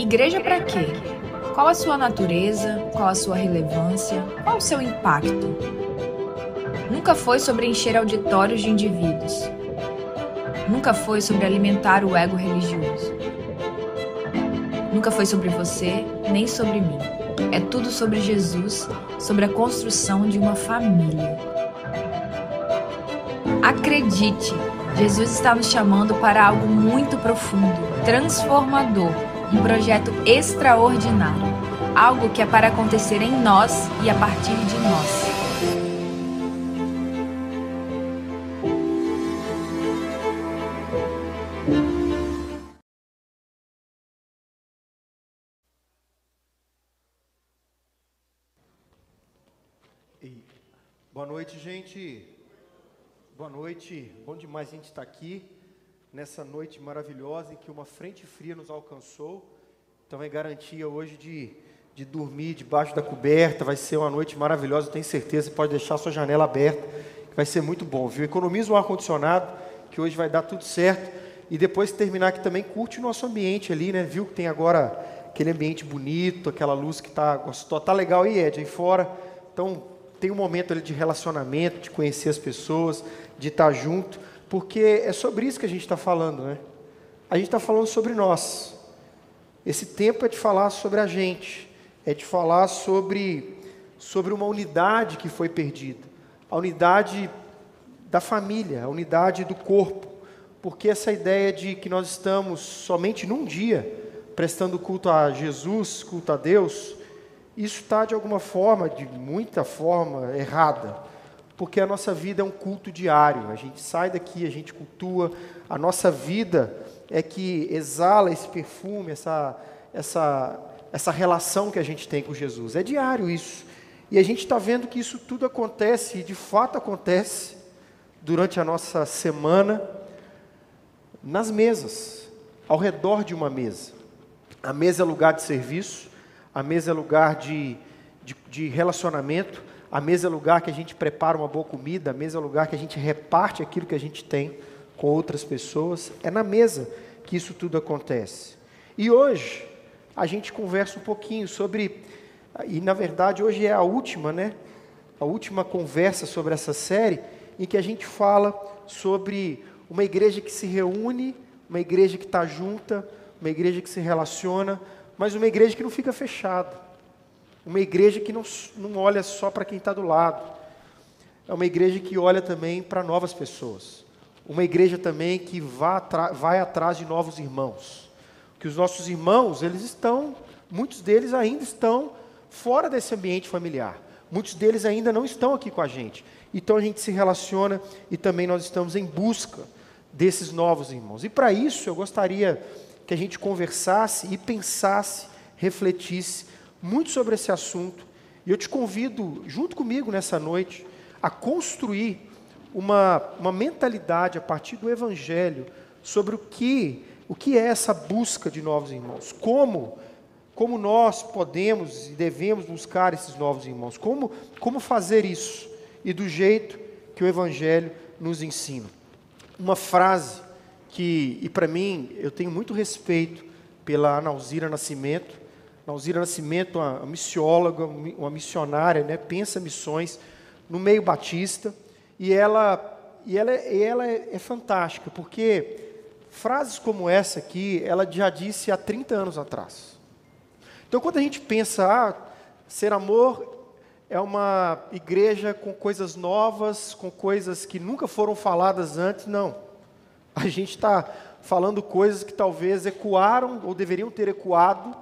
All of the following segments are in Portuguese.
Igreja para quê? Qual a sua natureza? Qual a sua relevância? Qual o seu impacto? Nunca foi sobre encher auditórios de indivíduos. Nunca foi sobre alimentar o ego religioso. Nunca foi sobre você, nem sobre mim. É tudo sobre Jesus, sobre a construção de uma família. Acredite, Jesus está nos chamando para algo muito profundo, transformador um projeto extraordinário, algo que é para acontecer em nós e a partir de nós. Boa noite, gente. Boa noite. Bom demais a gente estar aqui nessa noite maravilhosa em que uma frente fria nos alcançou. Então é garantia hoje de, de dormir debaixo da coberta. Vai ser uma noite maravilhosa, tenho certeza. Você pode deixar sua janela aberta, que vai ser muito bom, viu? Economiza o ar-condicionado, que hoje vai dar tudo certo. E depois terminar aqui também, curte o nosso ambiente ali, né? Viu que tem agora aquele ambiente bonito, aquela luz que está gostosa. Tá legal aí, Ed, aí fora. Então tem um momento ali de relacionamento, de conhecer as pessoas, de estar junto porque é sobre isso que a gente está falando, né? A gente está falando sobre nós. Esse tempo é de falar sobre a gente, é de falar sobre, sobre uma unidade que foi perdida, a unidade da família, a unidade do corpo, porque essa ideia de que nós estamos somente num dia prestando culto a Jesus, culto a Deus, isso está de alguma forma, de muita forma, errada porque a nossa vida é um culto diário. A gente sai daqui, a gente cultua, a nossa vida é que exala esse perfume, essa, essa, essa relação que a gente tem com Jesus. É diário isso. E a gente está vendo que isso tudo acontece, e de fato acontece, durante a nossa semana, nas mesas, ao redor de uma mesa. A mesa é lugar de serviço, a mesa é lugar de, de, de relacionamento, a mesa é lugar que a gente prepara uma boa comida, a mesa é lugar que a gente reparte aquilo que a gente tem com outras pessoas. É na mesa que isso tudo acontece. E hoje a gente conversa um pouquinho sobre, e na verdade hoje é a última, né? A última conversa sobre essa série, em que a gente fala sobre uma igreja que se reúne, uma igreja que está junta, uma igreja que se relaciona, mas uma igreja que não fica fechada. Uma igreja que não, não olha só para quem está do lado. É uma igreja que olha também para novas pessoas. Uma igreja também que vai, atrás de novos irmãos. Que os nossos irmãos, eles estão, muitos deles ainda estão fora desse ambiente familiar. Muitos deles ainda não estão aqui com a gente. Então a gente se relaciona e também nós estamos em busca desses novos irmãos. E para isso eu gostaria que a gente conversasse e pensasse, refletisse muito sobre esse assunto. E eu te convido, junto comigo nessa noite, a construir uma, uma mentalidade a partir do Evangelho sobre o que, o que é essa busca de novos irmãos. Como, como nós podemos e devemos buscar esses novos irmãos. Como, como fazer isso. E do jeito que o Evangelho nos ensina. Uma frase que, e para mim, eu tenho muito respeito pela Analzira Nascimento, Alzira Nascimento, uma missióloga, uma missionária, né, pensa missões no meio batista, e ela, e ela, e ela é, é fantástica, porque frases como essa aqui, ela já disse há 30 anos atrás. Então, quando a gente pensa, ah, ser amor é uma igreja com coisas novas, com coisas que nunca foram faladas antes, não. A gente está falando coisas que talvez ecoaram ou deveriam ter ecoado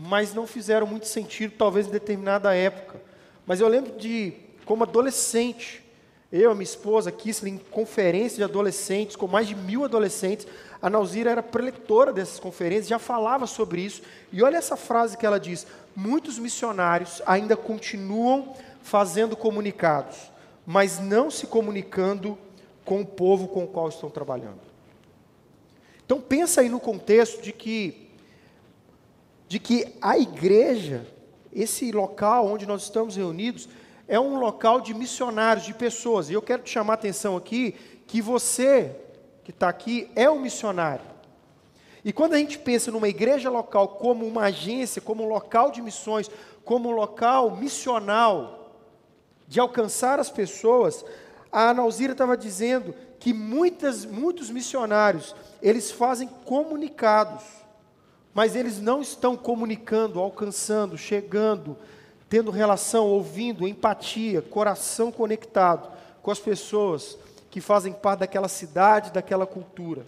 mas não fizeram muito sentido, talvez em determinada época. Mas eu lembro de, como adolescente, eu e minha esposa, Kissler, em conferências de adolescentes, com mais de mil adolescentes, a Nauzira era preletora dessas conferências, já falava sobre isso. E olha essa frase que ela diz: muitos missionários ainda continuam fazendo comunicados, mas não se comunicando com o povo com o qual estão trabalhando. Então pensa aí no contexto de que de que a igreja, esse local onde nós estamos reunidos, é um local de missionários, de pessoas. E eu quero te chamar a atenção aqui que você que está aqui é um missionário. E quando a gente pensa numa igreja local como uma agência, como um local de missões, como um local missional, de alcançar as pessoas, a Analzira estava dizendo que muitas, muitos missionários, eles fazem comunicados, mas eles não estão comunicando, alcançando, chegando, tendo relação, ouvindo, empatia, coração conectado com as pessoas que fazem parte daquela cidade, daquela cultura.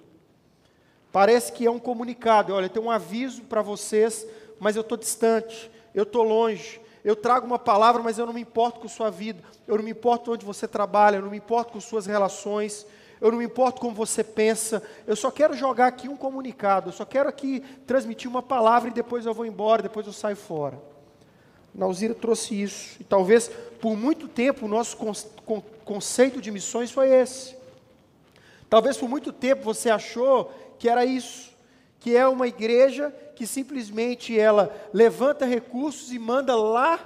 Parece que é um comunicado, olha, tem um aviso para vocês, mas eu estou distante, eu estou longe, eu trago uma palavra, mas eu não me importo com sua vida, eu não me importo onde você trabalha, eu não me importo com suas relações, eu não me importo como você pensa, eu só quero jogar aqui um comunicado, eu só quero aqui transmitir uma palavra e depois eu vou embora, depois eu saio fora. Nauzira trouxe isso, e talvez por muito tempo o nosso conceito de missões foi esse. Talvez por muito tempo você achou que era isso, que é uma igreja que simplesmente ela levanta recursos e manda lá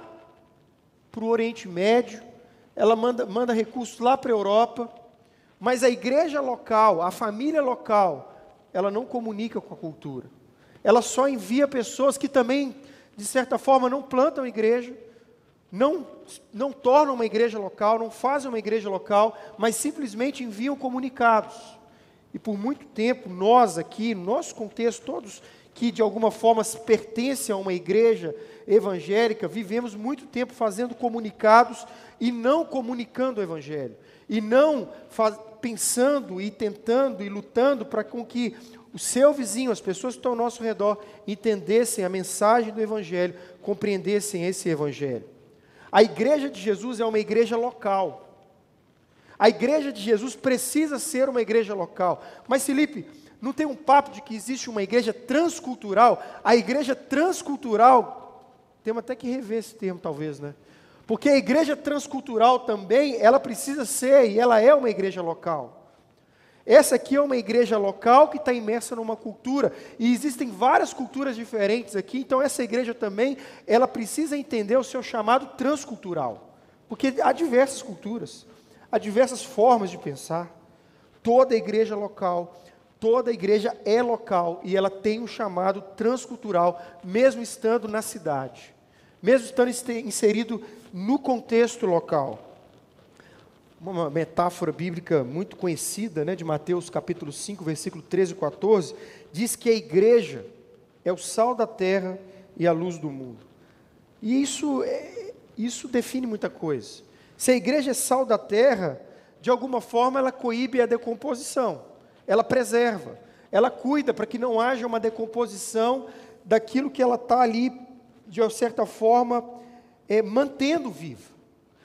para o Oriente Médio, ela manda, manda recursos lá para a Europa, mas a igreja local, a família local, ela não comunica com a cultura. Ela só envia pessoas que também, de certa forma, não plantam igreja, não, não tornam uma igreja local, não fazem uma igreja local, mas simplesmente enviam comunicados. E por muito tempo, nós aqui, no nosso contexto, todos que de alguma forma pertencem a uma igreja evangélica, vivemos muito tempo fazendo comunicados e não comunicando o evangelho e não pensando e tentando e lutando para com que o seu vizinho, as pessoas que estão ao nosso redor, entendessem a mensagem do Evangelho, compreendessem esse Evangelho. A igreja de Jesus é uma igreja local. A igreja de Jesus precisa ser uma igreja local. Mas, Felipe, não tem um papo de que existe uma igreja transcultural? A igreja transcultural, temos até que rever esse termo, talvez, né? Porque a igreja transcultural também, ela precisa ser e ela é uma igreja local. Essa aqui é uma igreja local que está imersa numa cultura, e existem várias culturas diferentes aqui, então essa igreja também, ela precisa entender o seu chamado transcultural. Porque há diversas culturas, há diversas formas de pensar. Toda igreja local, toda igreja é local, e ela tem um chamado transcultural, mesmo estando na cidade, mesmo estando inserido no contexto local. Uma metáfora bíblica muito conhecida, né, de Mateus capítulo 5, versículo 13 e 14, diz que a igreja é o sal da terra e a luz do mundo. E isso, é, isso define muita coisa. Se a igreja é sal da terra, de alguma forma ela coíbe a decomposição, ela preserva, ela cuida para que não haja uma decomposição daquilo que ela está ali, de certa forma, é, mantendo viva.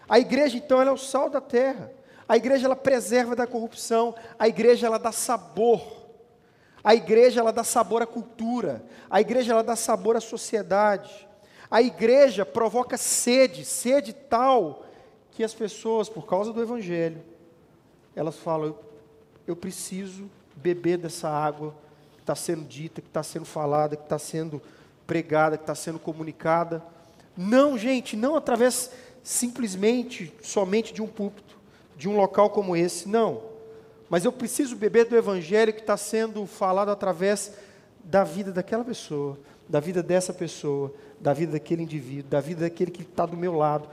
A igreja, então, ela é o sal da terra. A igreja, ela preserva da corrupção. A igreja, ela dá sabor. A igreja, ela dá sabor à cultura. A igreja, ela dá sabor à sociedade. A igreja provoca sede, sede tal que as pessoas, por causa do evangelho, elas falam: eu, eu preciso beber dessa água que está sendo dita, que está sendo falada, que está sendo pregada, que está sendo comunicada. Não, gente, não através simplesmente, somente de um púlpito, de um local como esse, não. Mas eu preciso beber do Evangelho que está sendo falado através da vida daquela pessoa, da vida dessa pessoa, da vida daquele indivíduo, da vida daquele que está do meu lado.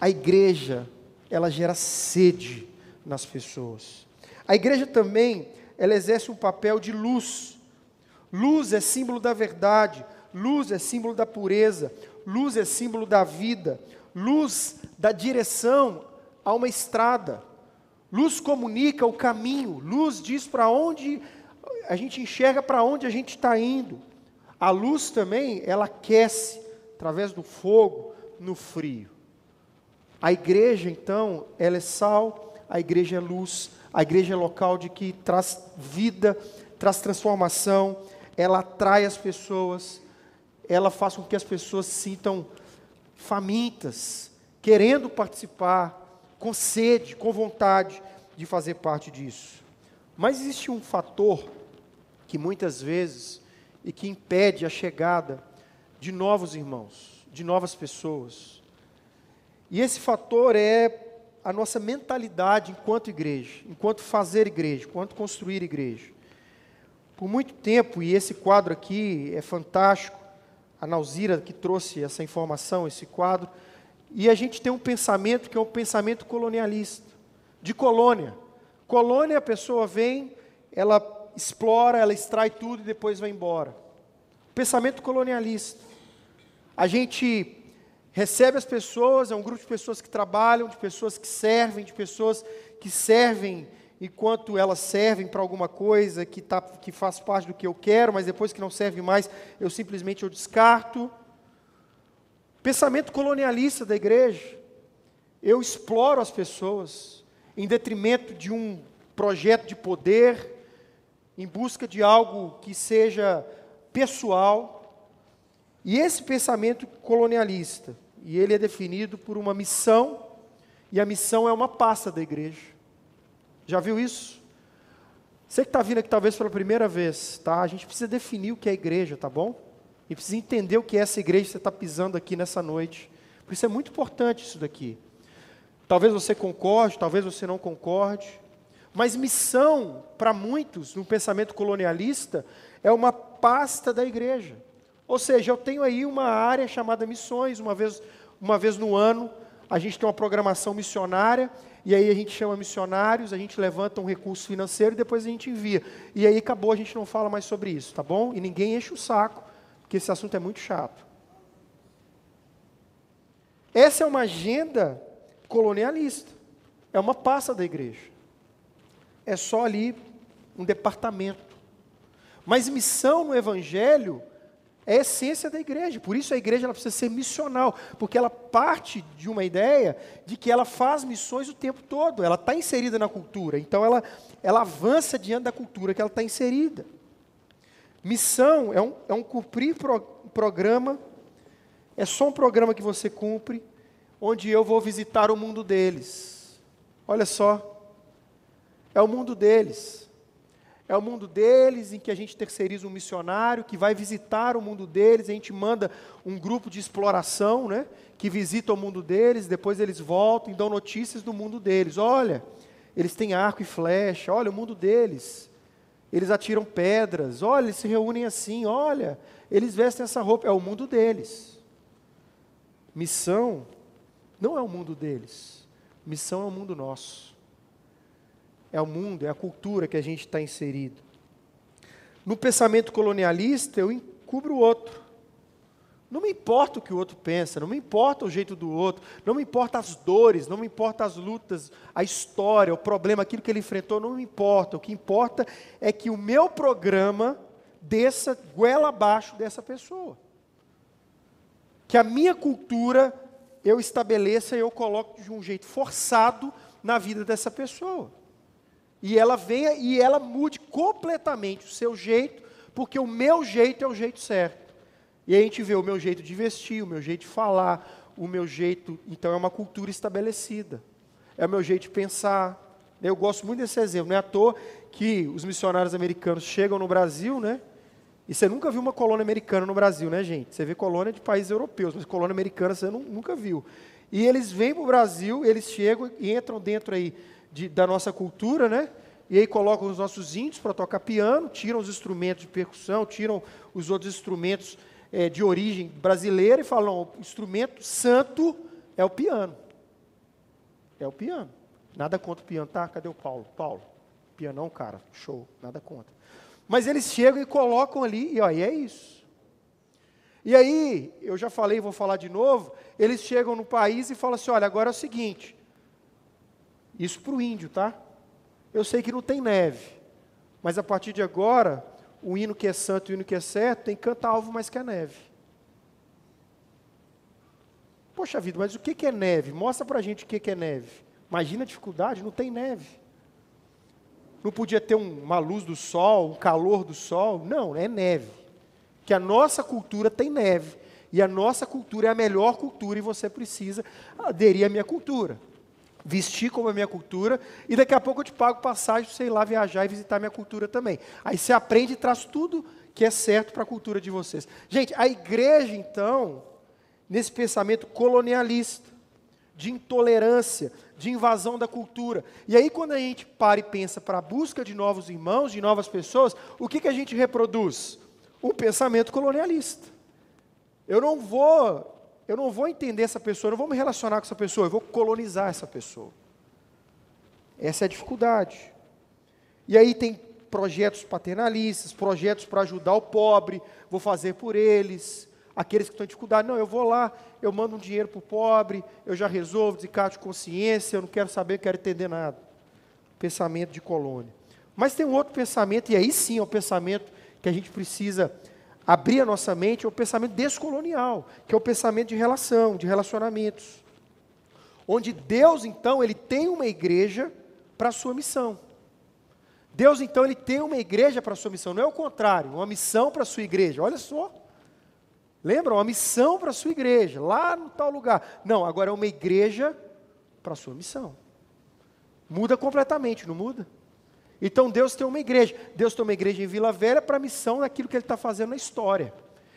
A igreja, ela gera sede nas pessoas. A igreja também, ela exerce um papel de luz. Luz é símbolo da verdade, luz é símbolo da pureza, Luz é símbolo da vida, luz da direção a uma estrada. Luz comunica o caminho, luz diz para onde a gente enxerga para onde a gente está indo. A luz também, ela aquece através do fogo no frio. A igreja, então, ela é sal, a igreja é luz, a igreja é local de que traz vida, traz transformação, ela atrai as pessoas, ela faz com que as pessoas se sintam famintas, querendo participar, com sede, com vontade de fazer parte disso. Mas existe um fator que muitas vezes e que impede a chegada de novos irmãos, de novas pessoas. E esse fator é a nossa mentalidade enquanto igreja, enquanto fazer igreja, enquanto construir igreja. por muito tempo, e esse quadro aqui é fantástico, a Nauzira que trouxe essa informação, esse quadro, e a gente tem um pensamento que é um pensamento colonialista, de colônia. Colônia, a pessoa vem, ela explora, ela extrai tudo e depois vai embora. Pensamento colonialista. A gente recebe as pessoas, é um grupo de pessoas que trabalham, de pessoas que servem, de pessoas que servem enquanto elas servem para alguma coisa que, tá, que faz parte do que eu quero, mas depois que não serve mais, eu simplesmente eu descarto. Pensamento colonialista da igreja. Eu exploro as pessoas em detrimento de um projeto de poder, em busca de algo que seja pessoal. E esse pensamento colonialista, e ele é definido por uma missão, e a missão é uma pasta da igreja. Já viu isso? Você que está vindo aqui talvez pela primeira vez, tá? A gente precisa definir o que é igreja, tá bom? E precisa entender o que é essa igreja que você está pisando aqui nessa noite. Por isso é muito importante isso daqui. Talvez você concorde, talvez você não concorde. Mas missão, para muitos, no pensamento colonialista, é uma pasta da igreja. Ou seja, eu tenho aí uma área chamada missões, uma vez, uma vez no ano, a gente tem uma programação missionária, e aí a gente chama missionários, a gente levanta um recurso financeiro e depois a gente envia. E aí acabou, a gente não fala mais sobre isso, tá bom? E ninguém enche o saco, porque esse assunto é muito chato. Essa é uma agenda colonialista. É uma pasta da igreja é só ali um departamento. Mas missão no Evangelho é a essência da igreja. Por isso a igreja ela precisa ser missional, porque ela parte de uma ideia de que ela faz missões o tempo todo, ela está inserida na cultura, então ela, ela avança diante da cultura que ela está inserida. Missão é um, é um cumprir pro, programa, é só um programa que você cumpre, onde eu vou visitar o mundo deles. Olha só, é o mundo deles. É o mundo deles em que a gente terceiriza um missionário que vai visitar o mundo deles, a gente manda um grupo de exploração, né, que visita o mundo deles, depois eles voltam e dão notícias do mundo deles. Olha, eles têm arco e flecha, olha o mundo deles. Eles atiram pedras, olha, eles se reúnem assim, olha, eles vestem essa roupa, é o mundo deles. Missão não é o mundo deles, missão é o mundo nosso é o mundo, é a cultura que a gente está inserido. No pensamento colonialista, eu encubro o outro. Não me importa o que o outro pensa, não me importa o jeito do outro, não me importa as dores, não me importa as lutas, a história, o problema, aquilo que ele enfrentou, não me importa. O que importa é que o meu programa desça goela abaixo dessa pessoa. Que a minha cultura eu estabeleça e eu coloque de um jeito forçado na vida dessa pessoa. E ela venha e ela mude completamente o seu jeito, porque o meu jeito é o jeito certo. E a gente vê o meu jeito de vestir, o meu jeito de falar, o meu jeito. Então é uma cultura estabelecida. É o meu jeito de pensar. Eu gosto muito desse exemplo. Não é à toa que os missionários americanos chegam no Brasil, né? E você nunca viu uma colônia americana no Brasil, né, gente? Você vê colônia de países europeus, mas colônia americana você nunca viu. E eles vêm para o Brasil, eles chegam e entram dentro aí de, da nossa cultura, né? E aí colocam os nossos índios para tocar piano, tiram os instrumentos de percussão, tiram os outros instrumentos é, de origem brasileira e falam: o instrumento santo é o piano. É o piano. Nada contra o piano, tá? Cadê o Paulo? Paulo, pianão, cara, show, nada contra. Mas eles chegam e colocam ali, e, e é isso. E aí, eu já falei, vou falar de novo, eles chegam no país e falam assim: olha, agora é o seguinte, isso para o índio, tá? Eu sei que não tem neve, mas a partir de agora, o hino que é santo e o hino que é certo tem que cantar alvo mais que a neve. Poxa vida, mas o que é neve? Mostra para a gente o que é neve. Imagina a dificuldade, não tem neve. Não podia ter uma luz do sol, um calor do sol. Não, é neve. Que a nossa cultura tem neve. E a nossa cultura é a melhor cultura e você precisa aderir à minha cultura vestir como a minha cultura, e daqui a pouco eu te pago passagem, sei lá, viajar e visitar a minha cultura também. Aí você aprende e traz tudo que é certo para a cultura de vocês. Gente, a igreja, então, nesse pensamento colonialista, de intolerância, de invasão da cultura. E aí, quando a gente para e pensa para a busca de novos irmãos, de novas pessoas, o que, que a gente reproduz? Um pensamento colonialista. Eu não vou, eu não vou entender essa pessoa, eu não vou me relacionar com essa pessoa, eu vou colonizar essa pessoa. Essa é a dificuldade. E aí tem projetos paternalistas, projetos para ajudar o pobre, vou fazer por eles, aqueles que estão em dificuldade. Não, eu vou lá, eu mando um dinheiro para o pobre, eu já resolvo, desencargo de consciência, eu não quero saber, quero entender nada. Pensamento de colônia. Mas tem um outro pensamento, e aí sim é o pensamento que a gente precisa abrir a nossa mente, é o pensamento descolonial, que é o pensamento de relação, de relacionamentos. Onde Deus, então, ele tem uma igreja para a sua missão. Deus, então, ele tem uma igreja para a sua missão, não é o contrário, uma missão para a sua igreja. Olha só. Lembra? Uma missão para a sua igreja, lá no tal lugar. Não, agora é uma igreja para a sua missão. Muda completamente, não muda? Então Deus tem uma igreja. Deus tem uma igreja em Vila Velha para a missão daquilo que Ele está fazendo na história.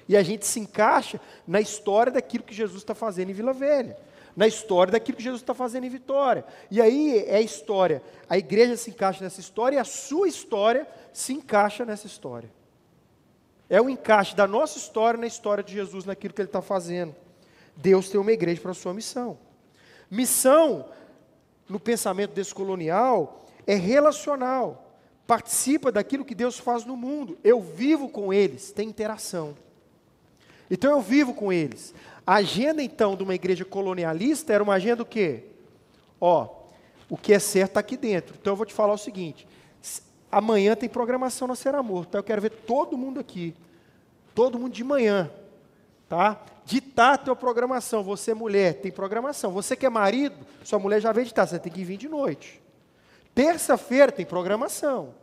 E a gente se encaixa na história daquilo que Jesus está fazendo em Vila Velha. Na história daquilo que Jesus está fazendo em Vitória. E aí é a história. A igreja se encaixa nessa história e a sua história se encaixa nessa história. É o encaixe da nossa história na história de Jesus, naquilo que ele está fazendo. Deus tem uma igreja para a sua missão. Missão, no pensamento descolonial, é relacional. Participa daquilo que Deus faz no mundo. Eu vivo com eles, tem interação. Então eu vivo com eles. A agenda, então, de uma igreja colonialista era uma agenda o quê? Ó, o que é certo está aqui dentro. Então eu vou te falar o seguinte: Amanhã tem programação na Ser Amor, tá? Eu quero ver todo mundo aqui. Todo mundo de manhã, tá? Ditar a tua programação. Você, mulher, tem programação. Você que é marido, sua mulher já veio ditar, você tem que vir de noite. Terça-feira tem programação.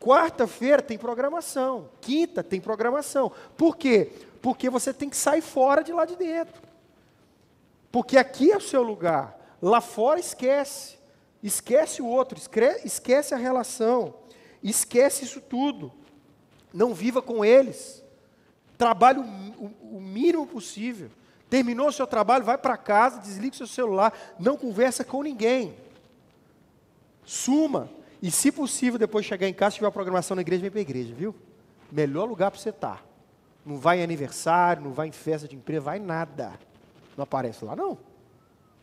Quarta-feira tem programação. Quinta tem programação. Por quê? Porque você tem que sair fora de lá de dentro. Porque aqui é o seu lugar. Lá fora esquece. Esquece o outro, esquece a relação. Esquece isso tudo. Não viva com eles. Trabalhe o, mínimo possível. Terminou o seu trabalho, vai para casa, desliga o seu celular, não conversa com ninguém. Suma. E se possível, depois chegar em casa, se tiver uma programação na igreja, vem para a igreja, viu? Melhor lugar para você estar. Tá. Não vai em aniversário, não vai em festa de empresa, vai nada. Não aparece lá, não.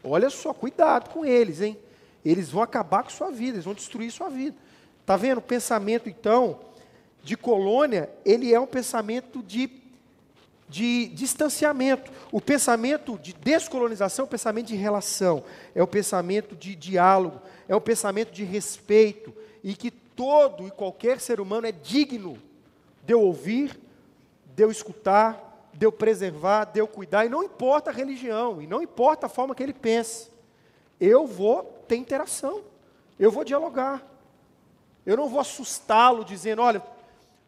Olha só, cuidado com eles, hein? Eles vão acabar com sua vida, eles vão destruir sua vida. Está vendo? O pensamento, então, de colônia, ele é um pensamento de, de distanciamento. O pensamento de descolonização é o pensamento de relação, é o pensamento de diálogo, é o pensamento de respeito, e que todo e qualquer ser humano é digno de eu ouvir, de eu escutar, de eu preservar, de eu cuidar, e não importa a religião, e não importa a forma que ele pensa, eu vou ter interação, eu vou dialogar. Eu não vou assustá-lo dizendo: olha,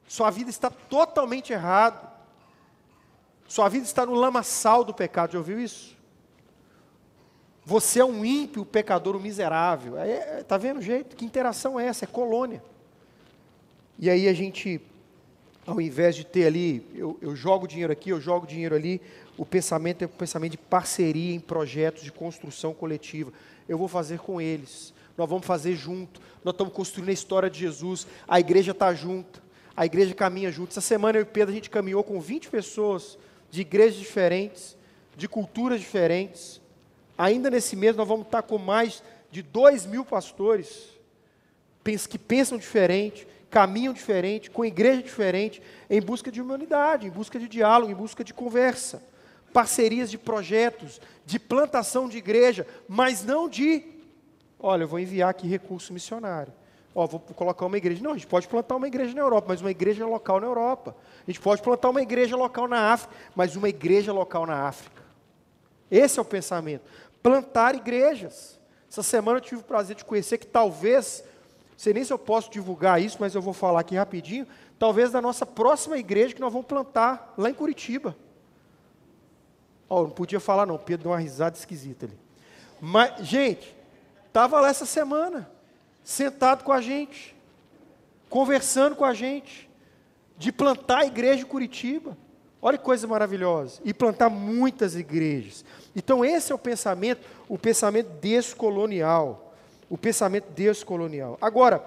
sua vida está totalmente errada. Sua vida está no lamaçal do pecado. Já ouviu isso? Você é um ímpio, pecador, um miserável. Está é, tá vendo o jeito? Que interação é essa? É colônia. E aí a gente, ao invés de ter ali, eu, eu jogo dinheiro aqui, eu jogo dinheiro ali, o pensamento é um pensamento de parceria em projetos de construção coletiva. Eu vou fazer com eles nós vamos fazer junto, nós estamos construindo a história de Jesus, a igreja está junto, a igreja caminha junto. Essa semana eu e Pedro a gente caminhou com 20 pessoas de igrejas diferentes, de culturas diferentes. Ainda nesse mês nós vamos estar com mais de 2 mil pastores que pensam diferente, caminham diferente, com igreja diferente, em busca de humanidade, em busca de diálogo, em busca de conversa. Parcerias de projetos, de plantação de igreja, mas não de Olha, eu vou enviar aqui recurso missionário. Ó, vou colocar uma igreja. Não, a gente pode plantar uma igreja na Europa, mas uma igreja local na Europa. A gente pode plantar uma igreja local na África, mas uma igreja local na África. Esse é o pensamento. Plantar igrejas. Essa semana eu tive o prazer de conhecer que talvez, não sei nem se eu posso divulgar isso, mas eu vou falar aqui rapidinho, talvez da nossa próxima igreja que nós vamos plantar lá em Curitiba. Ó, não podia falar não, Pedro deu uma risada esquisita ali. Mas, gente, Estava lá essa semana, sentado com a gente, conversando com a gente, de plantar a igreja em Curitiba. Olha que coisa maravilhosa. E plantar muitas igrejas. Então, esse é o pensamento, o pensamento descolonial. O pensamento descolonial. Agora,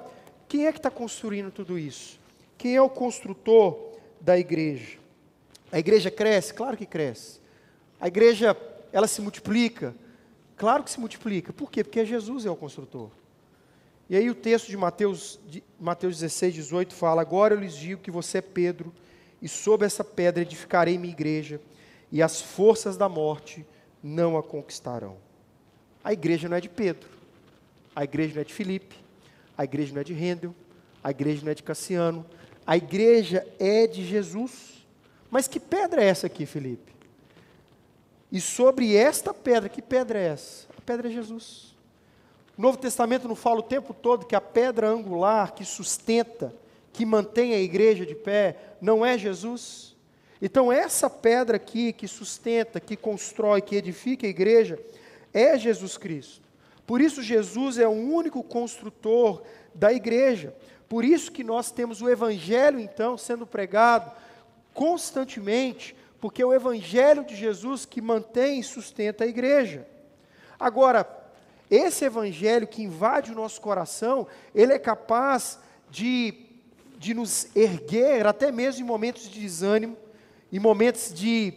quem é que está construindo tudo isso? Quem é o construtor da igreja? A igreja cresce? Claro que cresce. A igreja, ela se multiplica? Claro que se multiplica. Por quê? Porque Jesus é o construtor. E aí o texto de Mateus, de Mateus 16, 18 fala: Agora eu lhes digo que você é Pedro, e sob essa pedra edificarei minha igreja, e as forças da morte não a conquistarão. A igreja não é de Pedro, a igreja não é de Filipe, a igreja não é de Rendel, a igreja não é de Cassiano, a igreja é de Jesus. Mas que pedra é essa aqui, Felipe? E sobre esta pedra, que pedra é essa? A pedra é Jesus. O Novo Testamento não fala o tempo todo que a pedra angular que sustenta, que mantém a igreja de pé, não é Jesus? Então, essa pedra aqui que sustenta, que constrói, que edifica a igreja, é Jesus Cristo. Por isso, Jesus é o único construtor da igreja. Por isso que nós temos o Evangelho, então, sendo pregado constantemente, porque é o Evangelho de Jesus que mantém e sustenta a igreja. Agora, esse Evangelho que invade o nosso coração, ele é capaz de, de nos erguer, até mesmo em momentos de desânimo, em momentos, de,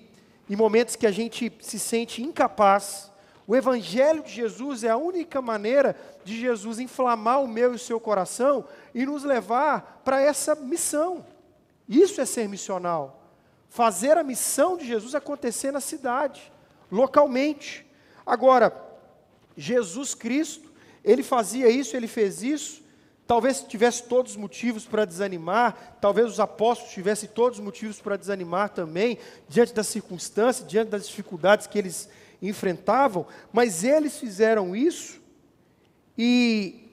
em momentos que a gente se sente incapaz. O Evangelho de Jesus é a única maneira de Jesus inflamar o meu e o seu coração e nos levar para essa missão. Isso é ser missional. Fazer a missão de Jesus acontecer na cidade, localmente. Agora, Jesus Cristo, ele fazia isso, ele fez isso. Talvez tivesse todos os motivos para desanimar, talvez os apóstolos tivessem todos os motivos para desanimar também, diante das circunstâncias, diante das dificuldades que eles enfrentavam, mas eles fizeram isso e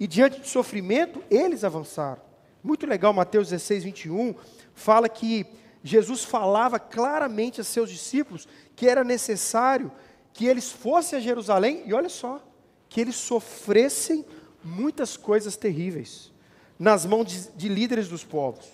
e diante do sofrimento, eles avançaram. Muito legal, Mateus 16, 21, fala que Jesus falava claramente a seus discípulos que era necessário que eles fossem a Jerusalém, e olha só, que eles sofressem muitas coisas terríveis nas mãos de, de líderes dos povos.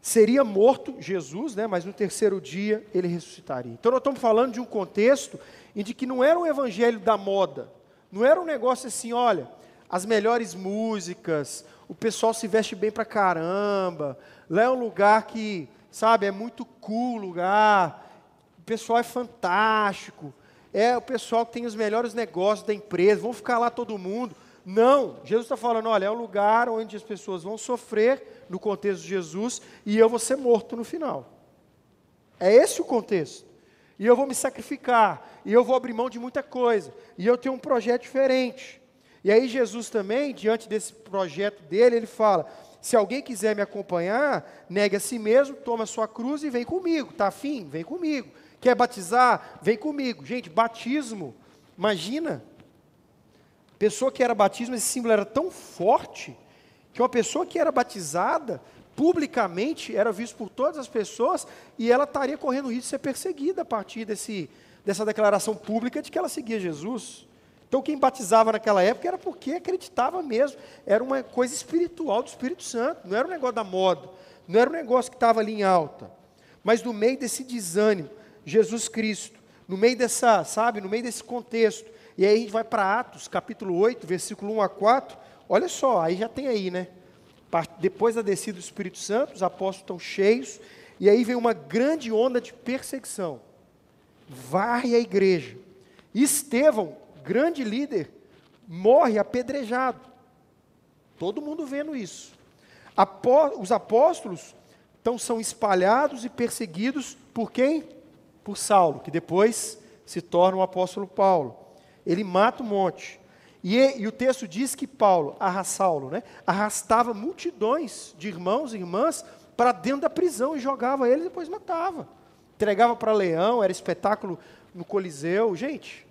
Seria morto Jesus, né, mas no terceiro dia ele ressuscitaria. Então nós estamos falando de um contexto em de que não era um evangelho da moda, não era um negócio assim, olha, as melhores músicas, o pessoal se veste bem pra caramba, lá é um lugar que, sabe, é muito cool lugar, o pessoal é fantástico, é o pessoal que tem os melhores negócios da empresa, vão ficar lá todo mundo. Não, Jesus está falando, olha, é um lugar onde as pessoas vão sofrer no contexto de Jesus e eu vou ser morto no final. É esse o contexto. E eu vou me sacrificar, e eu vou abrir mão de muita coisa, e eu tenho um projeto diferente. E aí Jesus também, diante desse projeto dele, ele fala: se alguém quiser me acompanhar, negue a si mesmo, toma a sua cruz e vem comigo. Tá afim? Vem comigo. Quer batizar? Vem comigo. Gente, batismo, imagina. Pessoa que era batismo, esse símbolo era tão forte que uma pessoa que era batizada publicamente era vista por todas as pessoas e ela estaria correndo risco de ser perseguida a partir desse, dessa declaração pública de que ela seguia Jesus. Então, quem batizava naquela época era porque acreditava mesmo, era uma coisa espiritual do Espírito Santo, não era um negócio da moda, não era um negócio que estava ali em alta. Mas no meio desse desânimo, Jesus Cristo, no meio dessa, sabe, no meio desse contexto, e aí a gente vai para Atos, capítulo 8, versículo 1 a 4, olha só, aí já tem aí, né? Depois da descida do Espírito Santo, os apóstolos estão cheios, e aí vem uma grande onda de perseguição. Varre a igreja. Estevão grande líder, morre apedrejado. Todo mundo vendo isso. Apó os apóstolos então são espalhados e perseguidos por quem? Por Saulo, que depois se torna o apóstolo Paulo. Ele mata um monte. E, e, o texto diz que Paulo, Saulo, né, arrastava multidões de irmãos e irmãs para dentro da prisão e jogava eles e depois matava. Entregava para leão, era espetáculo no Coliseu. Gente,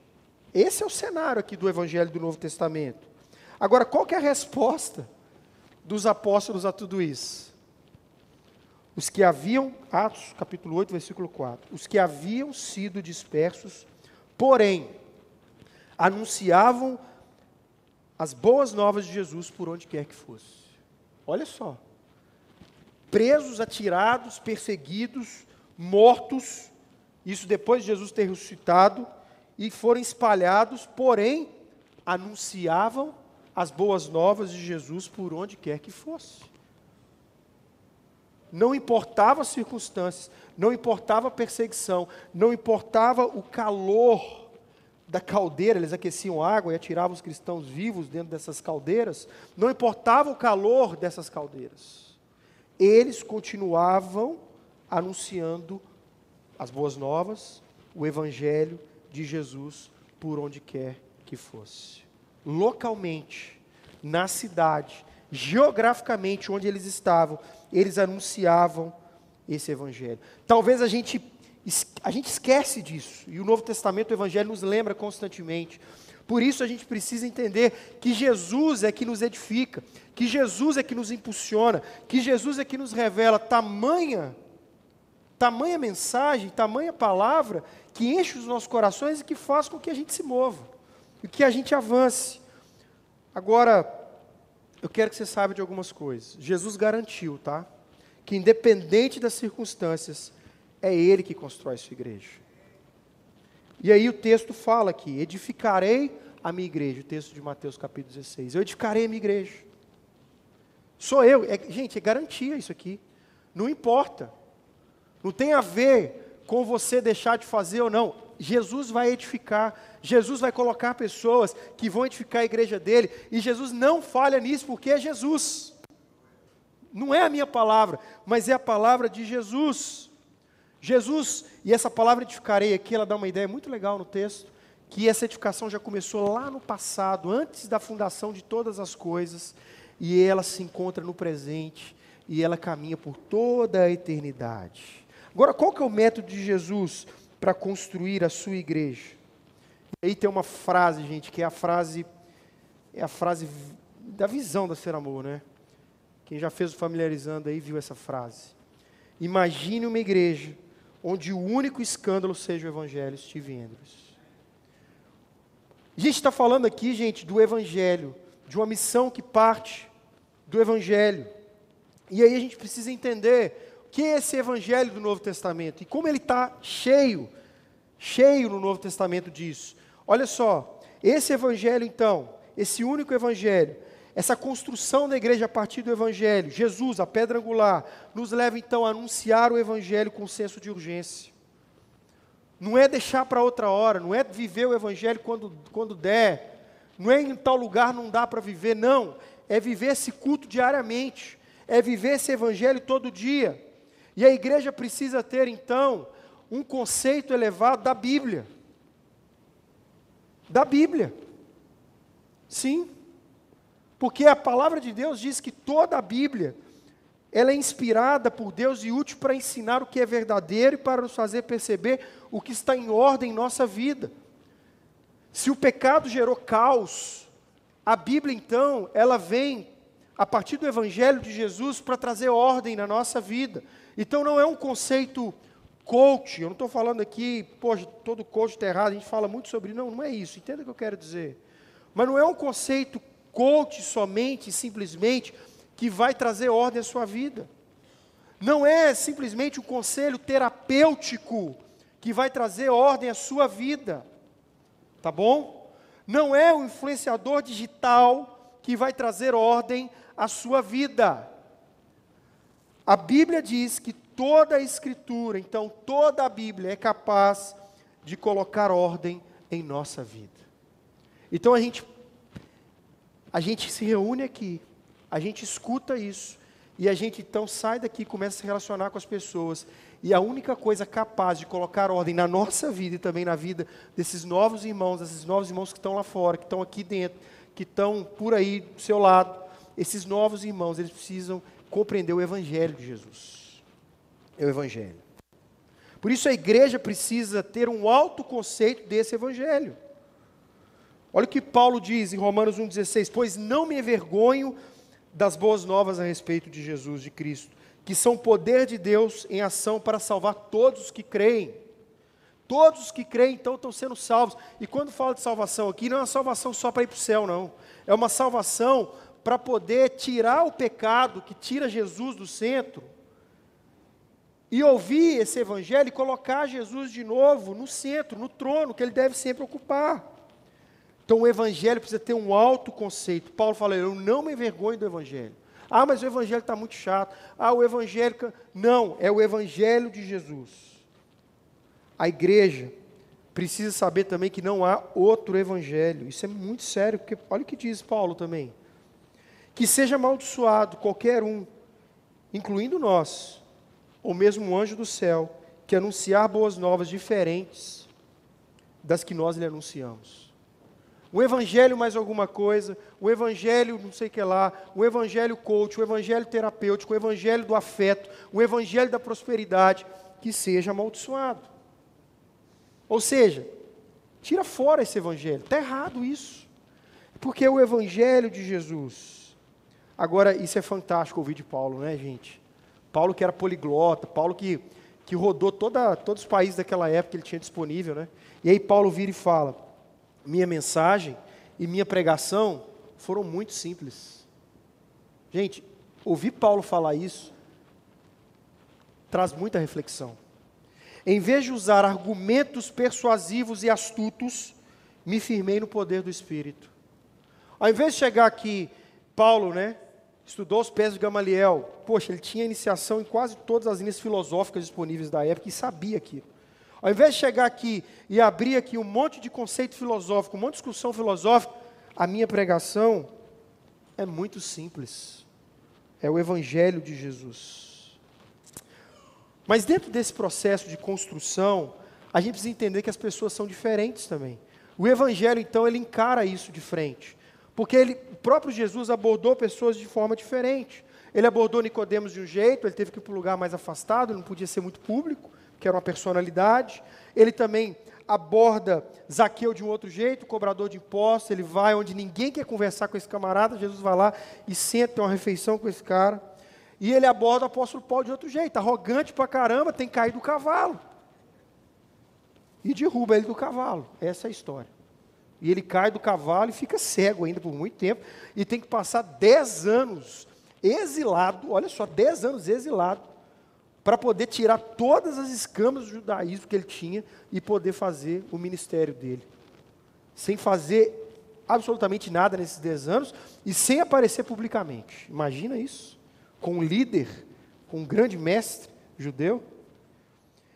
esse é o cenário aqui do Evangelho do Novo Testamento. Agora, qual que é a resposta dos apóstolos a tudo isso? Os que haviam, Atos capítulo 8, versículo 4, os que haviam sido dispersos, porém, anunciavam as boas novas de Jesus por onde quer que fosse. Olha só. presos, atirados, perseguidos, mortos, isso depois de Jesus ter ressuscitado, e foram espalhados, porém, anunciavam as boas novas de Jesus por onde quer que fosse. Não importava as circunstâncias, não importava a perseguição, não importava o calor da caldeira, eles aqueciam água e atiravam os cristãos vivos dentro dessas caldeiras, não importava o calor dessas caldeiras. Eles continuavam anunciando as boas novas, o evangelho de Jesus por onde quer que fosse. Localmente, na cidade, geograficamente onde eles estavam, eles anunciavam esse evangelho. Talvez a gente a gente esquece disso, e o Novo Testamento, o Evangelho, nos lembra constantemente. Por isso a gente precisa entender que Jesus é que nos edifica, que Jesus é que nos impulsiona, que Jesus é que nos revela tamanha, tamanha mensagem, tamanha palavra, que enche os nossos corações e que faz com que a gente se mova, e que a gente avance. Agora, eu quero que você saiba de algumas coisas. Jesus garantiu, tá? Que independente das circunstâncias, é Ele que constrói sua igreja. E aí o texto fala aqui: edificarei a minha igreja, o texto de Mateus capítulo 16. Eu edificarei a minha igreja. Sou eu. É, gente, é garantia isso aqui. Não importa. Não tem a ver com você deixar de fazer ou não. Jesus vai edificar. Jesus vai colocar pessoas que vão edificar a igreja dele. E Jesus não falha nisso porque é Jesus. Não é a minha palavra, mas é a palavra de Jesus. Jesus, e essa palavra edificarei aqui, ela dá uma ideia muito legal no texto, que essa edificação já começou lá no passado, antes da fundação de todas as coisas, e ela se encontra no presente, e ela caminha por toda a eternidade. Agora, qual que é o método de Jesus para construir a sua igreja? E aí tem uma frase, gente, que é a frase é a frase da visão da Ser Amor, né? Quem já fez o familiarizando aí viu essa frase. Imagine uma igreja onde o único escândalo seja o Evangelho, Steve Andrews. A gente está falando aqui, gente, do Evangelho, de uma missão que parte do Evangelho. E aí a gente precisa entender que é esse Evangelho do Novo Testamento e como ele está cheio, cheio no Novo Testamento disso. Olha só, esse Evangelho então, esse único Evangelho, essa construção da igreja a partir do Evangelho, Jesus, a pedra angular, nos leva então a anunciar o Evangelho com senso de urgência. Não é deixar para outra hora, não é viver o Evangelho quando, quando der, não é em tal lugar não dá para viver, não. É viver esse culto diariamente, é viver esse Evangelho todo dia. E a igreja precisa ter então um conceito elevado da Bíblia. Da Bíblia. Sim. Porque a palavra de Deus diz que toda a Bíblia ela é inspirada por Deus e útil para ensinar o que é verdadeiro e para nos fazer perceber o que está em ordem em nossa vida. Se o pecado gerou caos, a Bíblia então, ela vem a partir do evangelho de Jesus para trazer ordem na nossa vida. Então não é um conceito coach, eu não estou falando aqui, poxa, todo coach está errado, a gente fala muito sobre, não, não é isso, entenda o que eu quero dizer. Mas não é um conceito coach somente, simplesmente, que vai trazer ordem à sua vida. Não é simplesmente um conselho terapêutico que vai trazer ordem à sua vida. Tá bom? Não é um influenciador digital que vai trazer ordem à sua vida. A Bíblia diz que toda a Escritura, então toda a Bíblia é capaz de colocar ordem em nossa vida. Então a gente a gente se reúne aqui, a gente escuta isso, e a gente então sai daqui começa a se relacionar com as pessoas. E a única coisa capaz de colocar ordem na nossa vida e também na vida desses novos irmãos, desses novos irmãos que estão lá fora, que estão aqui dentro, que estão por aí do seu lado, esses novos irmãos, eles precisam compreender o Evangelho de Jesus. É o Evangelho. Por isso a igreja precisa ter um alto conceito desse Evangelho. Olha o que Paulo diz em Romanos 1,16: Pois não me envergonho das boas novas a respeito de Jesus, de Cristo, que são poder de Deus em ação para salvar todos os que creem. Todos os que creem, então, estão sendo salvos. E quando fala de salvação aqui, não é uma salvação só para ir para o céu, não. É uma salvação para poder tirar o pecado que tira Jesus do centro, e ouvir esse evangelho e colocar Jesus de novo no centro, no trono que ele deve sempre ocupar. Então o evangelho precisa ter um alto conceito. Paulo fala: Eu não me envergonho do evangelho. Ah, mas o evangelho está muito chato. Ah, o evangelho. Não, é o evangelho de Jesus. A igreja precisa saber também que não há outro evangelho. Isso é muito sério, porque olha o que diz Paulo também. Que seja amaldiçoado qualquer um, incluindo nós, ou mesmo um anjo do céu, que anunciar boas novas diferentes das que nós lhe anunciamos. O evangelho mais alguma coisa, o evangelho não sei o que lá, o evangelho coach, o evangelho terapêutico, o evangelho do afeto, o evangelho da prosperidade, que seja amaldiçoado. Ou seja, tira fora esse evangelho. Está errado isso. Porque o evangelho de Jesus. Agora, isso é fantástico ouvir de Paulo, né, gente? Paulo que era poliglota, Paulo que, que rodou toda, todos os países daquela época que ele tinha disponível, né? E aí Paulo vira e fala: minha mensagem e minha pregação foram muito simples. Gente, ouvir Paulo falar isso traz muita reflexão. Em vez de usar argumentos persuasivos e astutos, me firmei no poder do Espírito. Ao invés de chegar aqui, Paulo, né, estudou os pés de Gamaliel. Poxa, ele tinha iniciação em quase todas as linhas filosóficas disponíveis da época e sabia aquilo. Ao invés de chegar aqui e abrir aqui um monte de conceito filosófico, um monte de discussão filosófica, a minha pregação é muito simples. É o Evangelho de Jesus. Mas dentro desse processo de construção, a gente precisa entender que as pessoas são diferentes também. O Evangelho, então, ele encara isso de frente. Porque ele, o próprio Jesus abordou pessoas de forma diferente. Ele abordou Nicodemos de um jeito, ele teve que ir para um lugar mais afastado, não podia ser muito público, que era uma personalidade. Ele também aborda Zaqueu de um outro jeito, cobrador de impostos, ele vai onde ninguém quer conversar com esse camarada, Jesus vai lá e senta, tem uma refeição com esse cara. E ele aborda o apóstolo Paulo de outro jeito, arrogante pra caramba, tem que cair do cavalo. E derruba ele do cavalo. Essa é a história. E ele cai do cavalo e fica cego ainda por muito tempo. E tem que passar dez anos exilado, olha só, dez anos exilado, para poder tirar todas as escamas do judaísmo que ele tinha e poder fazer o ministério dele. Sem fazer absolutamente nada nesses dez anos e sem aparecer publicamente. Imagina isso com um líder, com um grande mestre judeu.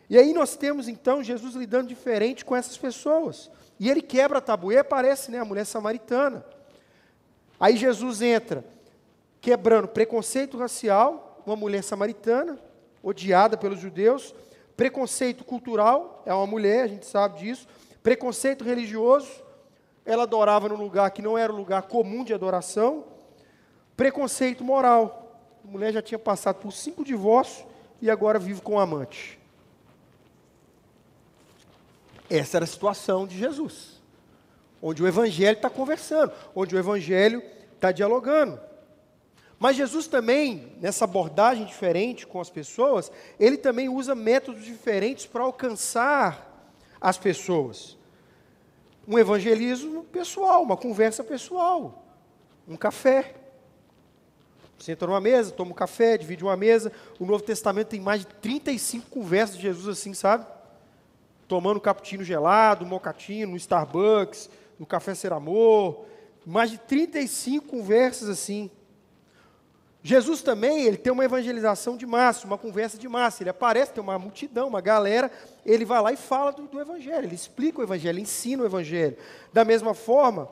E aí nós temos então Jesus lidando diferente com essas pessoas. E ele quebra tabu, e aparece né, a mulher samaritana. Aí Jesus entra quebrando preconceito racial, uma mulher samaritana, odiada pelos judeus, preconceito cultural, é uma mulher, a gente sabe disso, preconceito religioso, ela adorava num lugar que não era um lugar comum de adoração, preconceito moral, a mulher já tinha passado por cinco divórcios e agora vive com um amante. Essa era a situação de Jesus, onde o Evangelho está conversando, onde o Evangelho está dialogando. Mas Jesus também, nessa abordagem diferente com as pessoas, ele também usa métodos diferentes para alcançar as pessoas. Um evangelismo pessoal, uma conversa pessoal, um café. Senta numa mesa, toma um café, divide uma mesa. O Novo Testamento tem mais de 35 conversas de Jesus assim, sabe? Tomando cappuccino gelado, mocatino, no Starbucks, no Café Ser Amor. Mais de 35 conversas assim. Jesus também, ele tem uma evangelização de massa, uma conversa de massa. Ele aparece, tem uma multidão, uma galera, ele vai lá e fala do, do Evangelho, ele explica o Evangelho, ele ensina o Evangelho. Da mesma forma,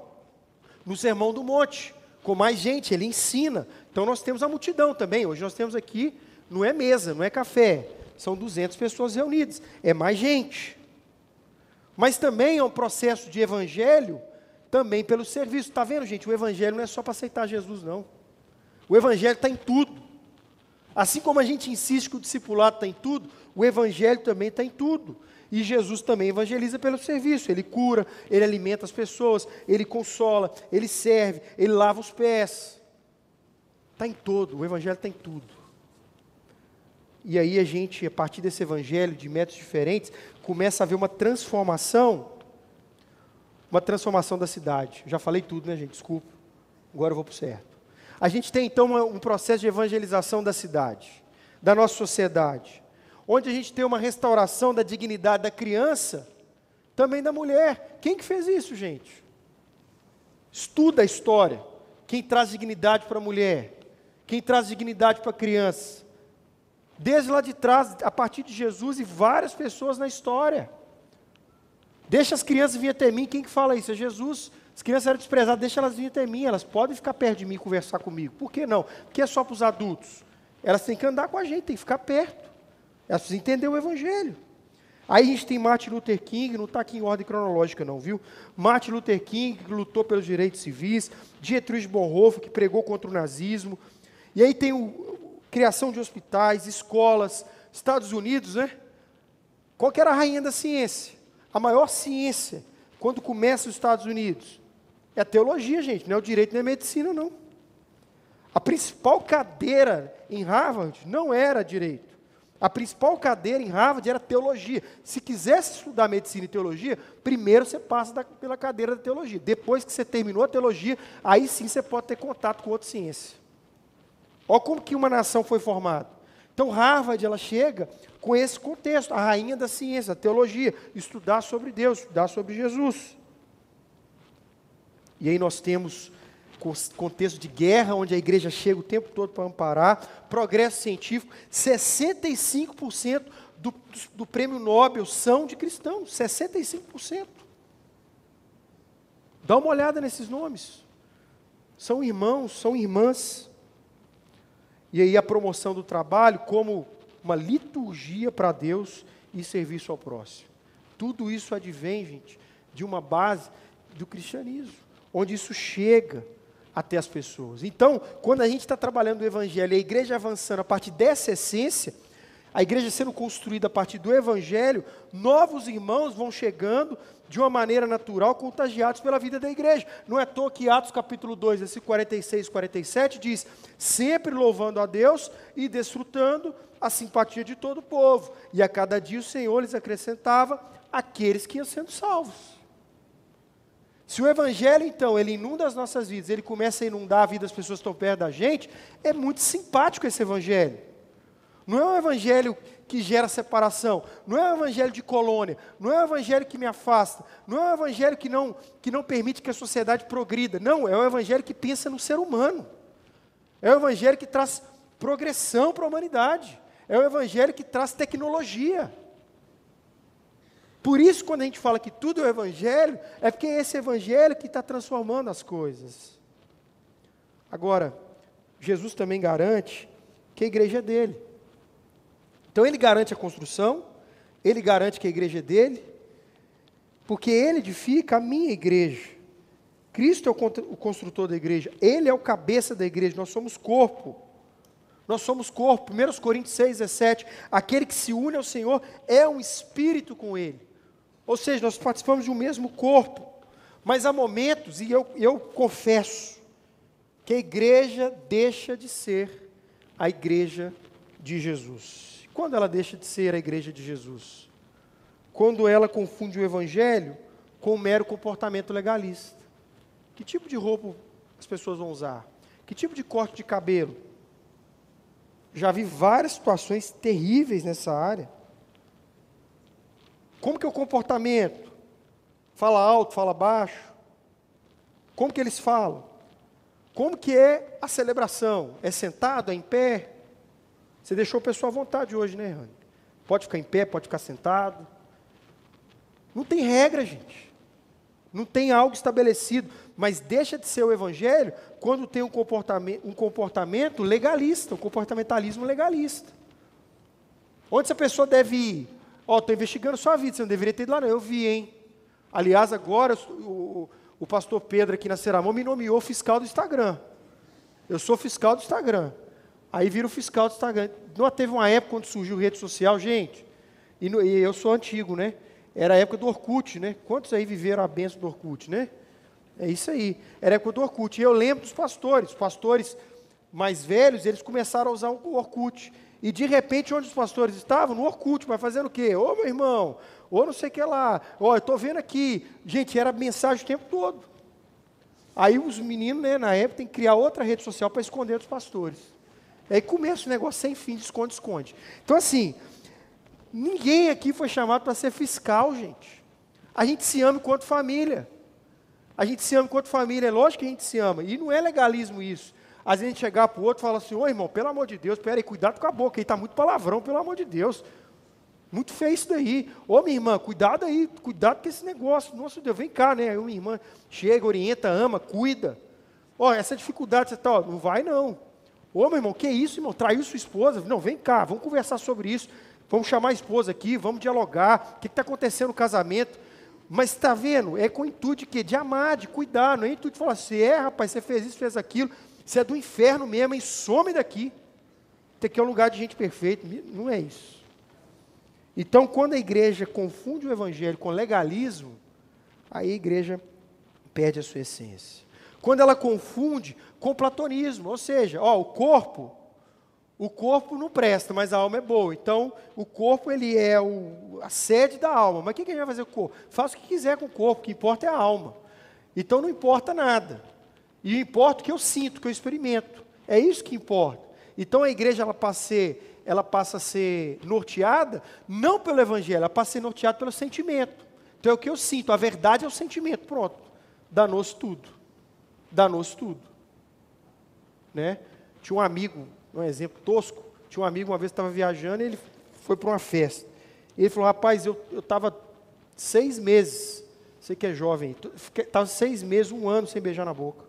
no Sermão do Monte, com mais gente, ele ensina. Então nós temos a multidão também. Hoje nós temos aqui, não é mesa, não é café, são 200 pessoas reunidas, é mais gente. Mas também é um processo de evangelho, também pelo serviço. Está vendo, gente? O evangelho não é só para aceitar Jesus, não. O evangelho está em tudo. Assim como a gente insiste que o discipulado está em tudo, o evangelho também está em tudo. E Jesus também evangeliza pelo serviço. Ele cura, ele alimenta as pessoas, ele consola, ele serve, ele lava os pés. Está em todo, o Evangelho está em tudo. E aí a gente, a partir desse Evangelho, de métodos diferentes, começa a ver uma transformação, uma transformação da cidade. Já falei tudo, né, gente? Desculpa. Agora eu vou para o certo. A gente tem então uma, um processo de evangelização da cidade, da nossa sociedade, onde a gente tem uma restauração da dignidade da criança, também da mulher. Quem que fez isso, gente? Estuda a história. Quem traz dignidade para a mulher? Quem traz dignidade para a criança? Desde lá de trás, a partir de Jesus e várias pessoas na história. Deixa as crianças vir até mim. Quem que fala isso? É Jesus. As crianças eram desprezadas, deixa elas vir até mim. Elas podem ficar perto de mim e conversar comigo. Por que não? Porque é só para os adultos. Elas têm que andar com a gente, têm que ficar perto. Elas precisam entender o Evangelho. Aí a gente tem Martin Luther King, não está aqui em ordem cronológica não, viu? Martin Luther King, que lutou pelos direitos civis, Dietrich Bonhoeffer, que pregou contra o nazismo. E aí tem o, criação de hospitais, escolas, Estados Unidos, né? Qual que era a rainha da ciência? A maior ciência, quando começa os Estados Unidos, é a teologia, gente, não é o direito nem a medicina, não. A principal cadeira em Harvard não era direito. A principal cadeira em Harvard era teologia. Se quisesse estudar medicina e teologia, primeiro você passa da, pela cadeira da teologia. Depois que você terminou a teologia, aí sim você pode ter contato com outra ciência. Olha como que uma nação foi formada. Então Harvard ela chega com esse contexto, a rainha da ciência, a teologia, estudar sobre Deus, estudar sobre Jesus. E aí nós temos contexto de guerra, onde a igreja chega o tempo todo para amparar, progresso científico, 65% do, do, do prêmio Nobel são de cristãos, 65%. Dá uma olhada nesses nomes. São irmãos, são irmãs. E aí a promoção do trabalho como uma liturgia para Deus e serviço ao próximo. Tudo isso advém, gente, de uma base do cristianismo, onde isso chega até as pessoas. Então, quando a gente está trabalhando o Evangelho e a igreja avançando a partir dessa essência, a igreja sendo construída a partir do Evangelho, novos irmãos vão chegando de uma maneira natural, contagiados pela vida da igreja. Não é à toa que Atos capítulo 2, versículo 46 e 47 diz: sempre louvando a Deus e desfrutando a simpatia de todo o povo. E a cada dia o Senhor lhes acrescentava aqueles que iam sendo salvos. Se o evangelho, então, ele inunda as nossas vidas, ele começa a inundar a vida das pessoas que estão perto da gente, é muito simpático esse evangelho. Não é um evangelho que gera separação, não é um evangelho de colônia, não é um evangelho que me afasta, não é um evangelho que não, que não permite que a sociedade progrida. Não, é um evangelho que pensa no ser humano. É um evangelho que traz progressão para a humanidade. É um evangelho que traz tecnologia. Por isso, quando a gente fala que tudo é o Evangelho, é porque é esse Evangelho que está transformando as coisas. Agora, Jesus também garante que a igreja é dele. Então, ele garante a construção, ele garante que a igreja é dele, porque ele edifica a minha igreja. Cristo é o construtor da igreja, ele é o cabeça da igreja, nós somos corpo. Nós somos corpo. 1 Coríntios 6, 17. Aquele que se une ao Senhor é um espírito com ele. Ou seja, nós participamos de um mesmo corpo. Mas há momentos, e eu, eu confesso, que a igreja deixa de ser a igreja de Jesus. Quando ela deixa de ser a igreja de Jesus? Quando ela confunde o evangelho com o mero comportamento legalista. Que tipo de roupa as pessoas vão usar? Que tipo de corte de cabelo? Já vi várias situações terríveis nessa área. Como que é o comportamento? Fala alto, fala baixo? Como que eles falam? Como que é a celebração? É sentado, é em pé? Você deixou o pessoal à vontade hoje, né, Rani? Pode ficar em pé, pode ficar sentado. Não tem regra, gente. Não tem algo estabelecido. Mas deixa de ser o evangelho quando tem um comportamento, um comportamento legalista, um comportamentalismo legalista. Onde essa pessoa deve ir? Ó, oh, estou investigando sua vida, você não deveria ter ido lá, não. Eu vi, hein? Aliás, agora o, o, pastor Pedro aqui na Ceramão me nomeou fiscal do Instagram. Eu sou fiscal do Instagram. Aí vira o fiscal do Instagram. Não teve uma época quando surgiu rede social, gente. E, no, e, eu sou antigo, né? Era a época do Orkut, né? Quantos aí viveram a benção do Orkut, né? É isso aí. Era a época do Orkut. E eu lembro dos pastores. Os pastores mais velhos, eles começaram a usar o Orkut. E de repente, onde os pastores estavam? No Orkut, mas fazendo o quê? Ô meu irmão, ou não sei o que lá. Ó, eu estou vendo aqui. Gente, era mensagem o tempo todo. Aí os meninos, né, na época, tem que criar outra rede social para esconder dos pastores. Aí começa o negócio sem fim de esconde-esconde. Então, assim, Ninguém aqui foi chamado para ser fiscal, gente. A gente se ama enquanto família. A gente se ama enquanto família, é lógico que a gente se ama. E não é legalismo isso. Às vezes a gente chegar para o outro e falar assim, ô irmão, pelo amor de Deus, peraí, cuidado com a boca, aí está muito palavrão, pelo amor de Deus. Muito feio isso daí. Ô minha irmã, cuidado aí, cuidado com esse negócio. Nossa Deus, vem cá, né? Aí minha irmã chega, orienta, ama, cuida. Ó, essa dificuldade, você está, não vai não. Ô meu irmão, que isso, irmão? Traiu sua esposa? Não, vem cá, vamos conversar sobre isso. Vamos chamar a esposa aqui, vamos dialogar. O que está acontecendo no casamento? Mas está vendo? É com o intuito de quê? De amar, de cuidar. Não é intuito de falar assim, é rapaz, você fez isso, fez aquilo. Você é do inferno mesmo, e some daqui. Isso aqui é um lugar de gente perfeita. Não é isso. Então, quando a igreja confunde o evangelho com legalismo, aí a igreja perde a sua essência. Quando ela confunde com platonismo, ou seja, ó, o corpo o corpo não presta, mas a alma é boa. Então, o corpo ele é o, a sede da alma. Mas o que, que a gente vai fazer com o corpo? Faça o que quiser com o corpo, o que importa é a alma. Então não importa nada. E importa o que eu sinto, o que eu experimento. É isso que importa. Então a igreja ela passa a ser, ela passa a ser norteada não pelo evangelho, ela passa a ser norteada pelo sentimento. Então é o que eu sinto, a verdade é o sentimento. Pronto. Danou-se tudo. Danou-se tudo. Né? Tinha um amigo um exemplo tosco, tinha um amigo uma vez estava viajando e ele foi para uma festa. Ele falou, rapaz, eu estava seis meses, você que é jovem, estava seis meses, um ano sem beijar na boca.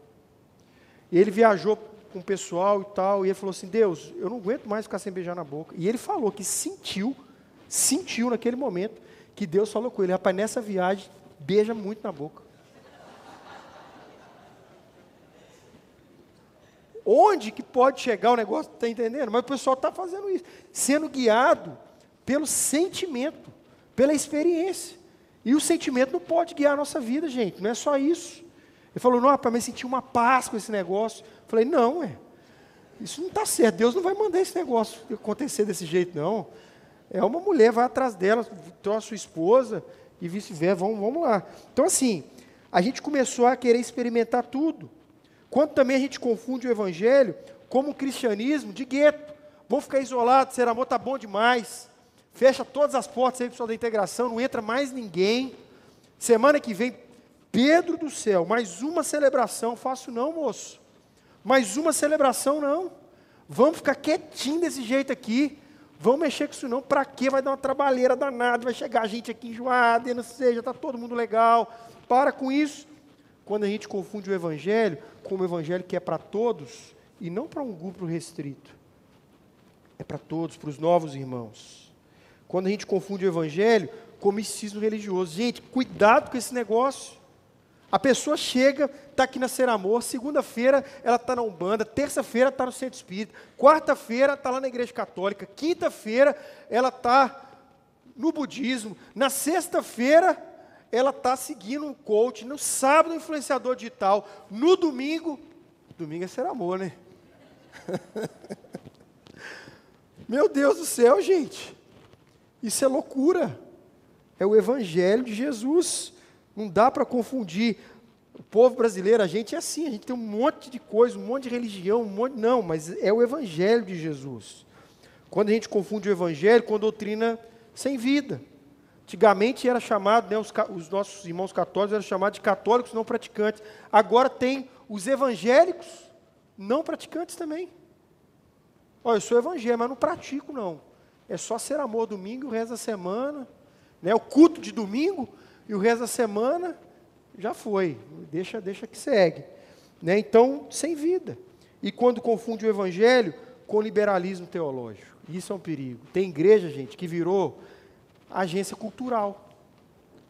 E ele viajou com o pessoal e tal, e ele falou assim, Deus, eu não aguento mais ficar sem beijar na boca. E ele falou que sentiu, sentiu naquele momento, que Deus falou com ele, rapaz, nessa viagem, beija muito na boca. Onde que pode chegar o negócio? Está entendendo? Mas o pessoal está fazendo isso, sendo guiado pelo sentimento, pela experiência. E o sentimento não pode guiar a nossa vida, gente. Não é só isso. Ele falou, não, para mim sentir uma paz com esse negócio. Eu falei, não, é. Isso não está certo. Deus não vai mandar esse negócio acontecer desse jeito, não. É uma mulher, vai atrás dela, trouxe sua esposa e vice-versa. Vamos, vamos lá. Então, assim, a gente começou a querer experimentar tudo. Quanto também a gente confunde o evangelho como o cristianismo de gueto. Vamos ficar isolados, ser amor está bom demais. Fecha todas as portas aí pessoal da integração, não entra mais ninguém. Semana que vem, Pedro do céu, mais uma celebração. Faço não, moço. Mais uma celebração não. Vamos ficar quietinho desse jeito aqui. Vamos mexer com isso não. Para quê? Vai dar uma trabalheira danada, vai chegar gente aqui enjoada, não sei, já está todo mundo legal. Para com isso. Quando a gente confunde o evangelho como o evangelho que é para todos e não para um grupo restrito. É para todos, para os novos irmãos. Quando a gente confunde o evangelho com misticismo religioso. Gente, cuidado com esse negócio. A pessoa chega, está aqui na Ser Amor, segunda-feira ela está na Umbanda, terça-feira está no Centro Espírita, quarta-feira está lá na Igreja Católica, quinta-feira ela está no budismo, na sexta-feira ela está seguindo um coach, no sábado influenciador digital, no domingo, domingo é ser amor, né? Meu Deus do céu, gente, isso é loucura, é o Evangelho de Jesus, não dá para confundir. O povo brasileiro, a gente é assim, a gente tem um monte de coisa, um monte de religião, um monte. Não, mas é o Evangelho de Jesus. Quando a gente confunde o Evangelho com doutrina sem vida. Antigamente era chamado, né, os, os, nossos irmãos católicos eram chamados de católicos não praticantes. Agora tem os evangélicos não praticantes também. Olha, eu sou evangélico, mas não pratico não. É só ser amor domingo, o resto da semana. Né, o culto de domingo e o resto da semana já foi. Deixa, deixa que segue. Né, então, sem vida. E quando confunde o evangelho com liberalismo teológico. Isso é um perigo. Tem igreja, gente, que virou agência cultural.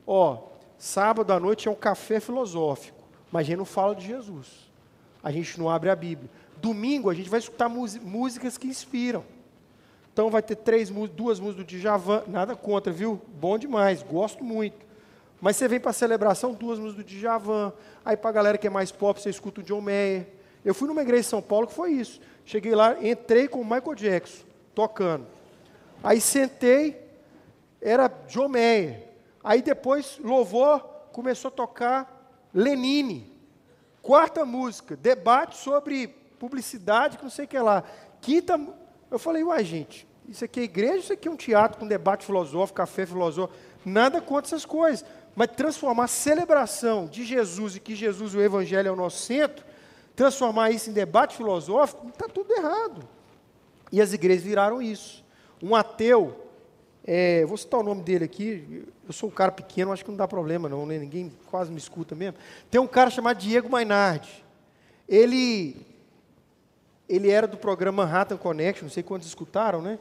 Ó, sábado à noite é um café filosófico, mas a gente não fala de Jesus. A gente não abre a Bíblia. Domingo a gente vai escutar músicas que inspiram. Então vai ter três duas músicas do Djavan, nada contra, viu? Bom demais, gosto muito. Mas você vem para a celebração, duas músicas do Djavan. Aí para a galera que é mais pop, você escuta o John Mayer. Eu fui numa igreja em São Paulo que foi isso. Cheguei lá, entrei com o Michael Jackson, tocando. Aí sentei, era John Mayer. Aí depois, louvor, começou a tocar Lenine. Quarta música, debate sobre publicidade, que não sei o que lá. Quinta, eu falei, uai gente, Isso aqui é igreja, isso aqui é um teatro com debate filosófico, café filosófico. Nada contra essas coisas. Mas transformar a celebração de Jesus e que Jesus, o Evangelho, é o nosso centro, transformar isso em debate filosófico, está tudo errado. E as igrejas viraram isso. Um ateu, é, vou citar o nome dele aqui, eu sou um cara pequeno, acho que não dá problema não, né? ninguém quase me escuta mesmo. Tem um cara chamado Diego Mainardi. Ele, ele era do programa Manhattan Connection, não sei quantos escutaram, né?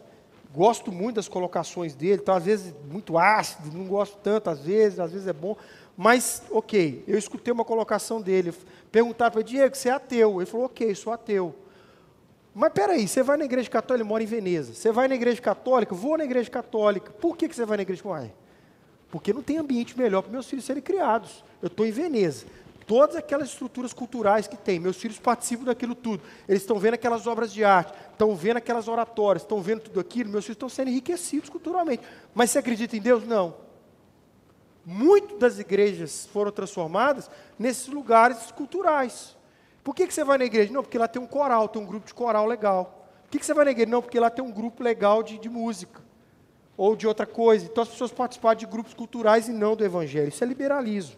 Gosto muito das colocações dele, então às vezes muito ácido, não gosto tanto, às vezes, às vezes é bom. Mas, ok, eu escutei uma colocação dele. Perguntaram para Diego, você é ateu? Ele falou, ok, sou ateu. Mas peraí, você vai na igreja católica, ele mora em Veneza. Você vai na igreja católica? Vou na igreja católica. Por que, que você vai na igreja católica? Porque não tem ambiente melhor para meus filhos serem criados. Eu estou em Veneza. Todas aquelas estruturas culturais que tem, meus filhos participam daquilo tudo. Eles estão vendo aquelas obras de arte, estão vendo aquelas oratórias, estão vendo tudo aquilo, meus filhos estão sendo enriquecidos culturalmente. Mas você acredita em Deus? Não. Muitas das igrejas foram transformadas nesses lugares culturais. Por que, que você vai na igreja? Não, porque lá tem um coral, tem um grupo de coral legal. Por que, que você vai na igreja? Não, porque lá tem um grupo legal de, de música. Ou de outra coisa. Então as pessoas participam de grupos culturais e não do evangelho. Isso é liberalismo.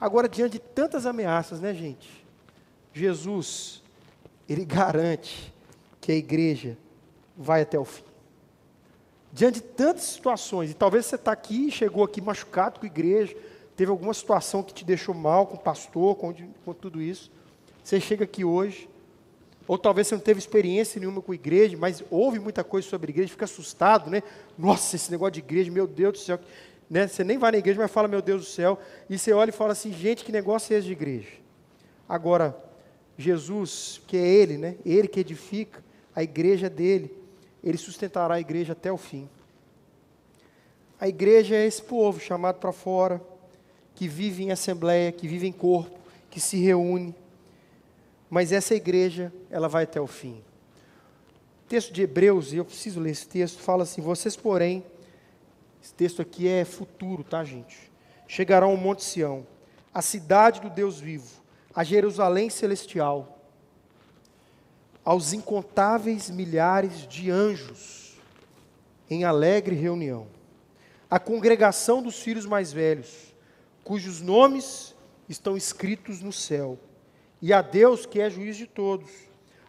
Agora, diante de tantas ameaças, né, gente? Jesus, ele garante que a igreja vai até o fim. Diante de tantas situações, e talvez você está aqui, chegou aqui machucado com a igreja, teve alguma situação que te deixou mal com o pastor, com, com tudo isso. Você chega aqui hoje, ou talvez você não teve experiência nenhuma com igreja, mas ouve muita coisa sobre igreja, fica assustado, né? Nossa, esse negócio de igreja, meu Deus do céu. Né? Você nem vai na igreja, mas fala, meu Deus do céu. E você olha e fala assim, gente, que negócio é esse de igreja? Agora, Jesus, que é Ele, né? Ele que edifica a igreja dele, Ele sustentará a igreja até o fim. A igreja é esse povo chamado para fora, que vive em assembleia, que vive em corpo, que se reúne mas essa igreja, ela vai até o fim. O texto de Hebreus, e eu preciso ler esse texto, fala assim: Vocês, porém, esse texto aqui é futuro, tá, gente? Chegarão ao Monte Sião, a cidade do Deus vivo, a Jerusalém celestial, aos incontáveis milhares de anjos, em alegre reunião, a congregação dos filhos mais velhos, cujos nomes estão escritos no céu e a Deus que é juiz de todos,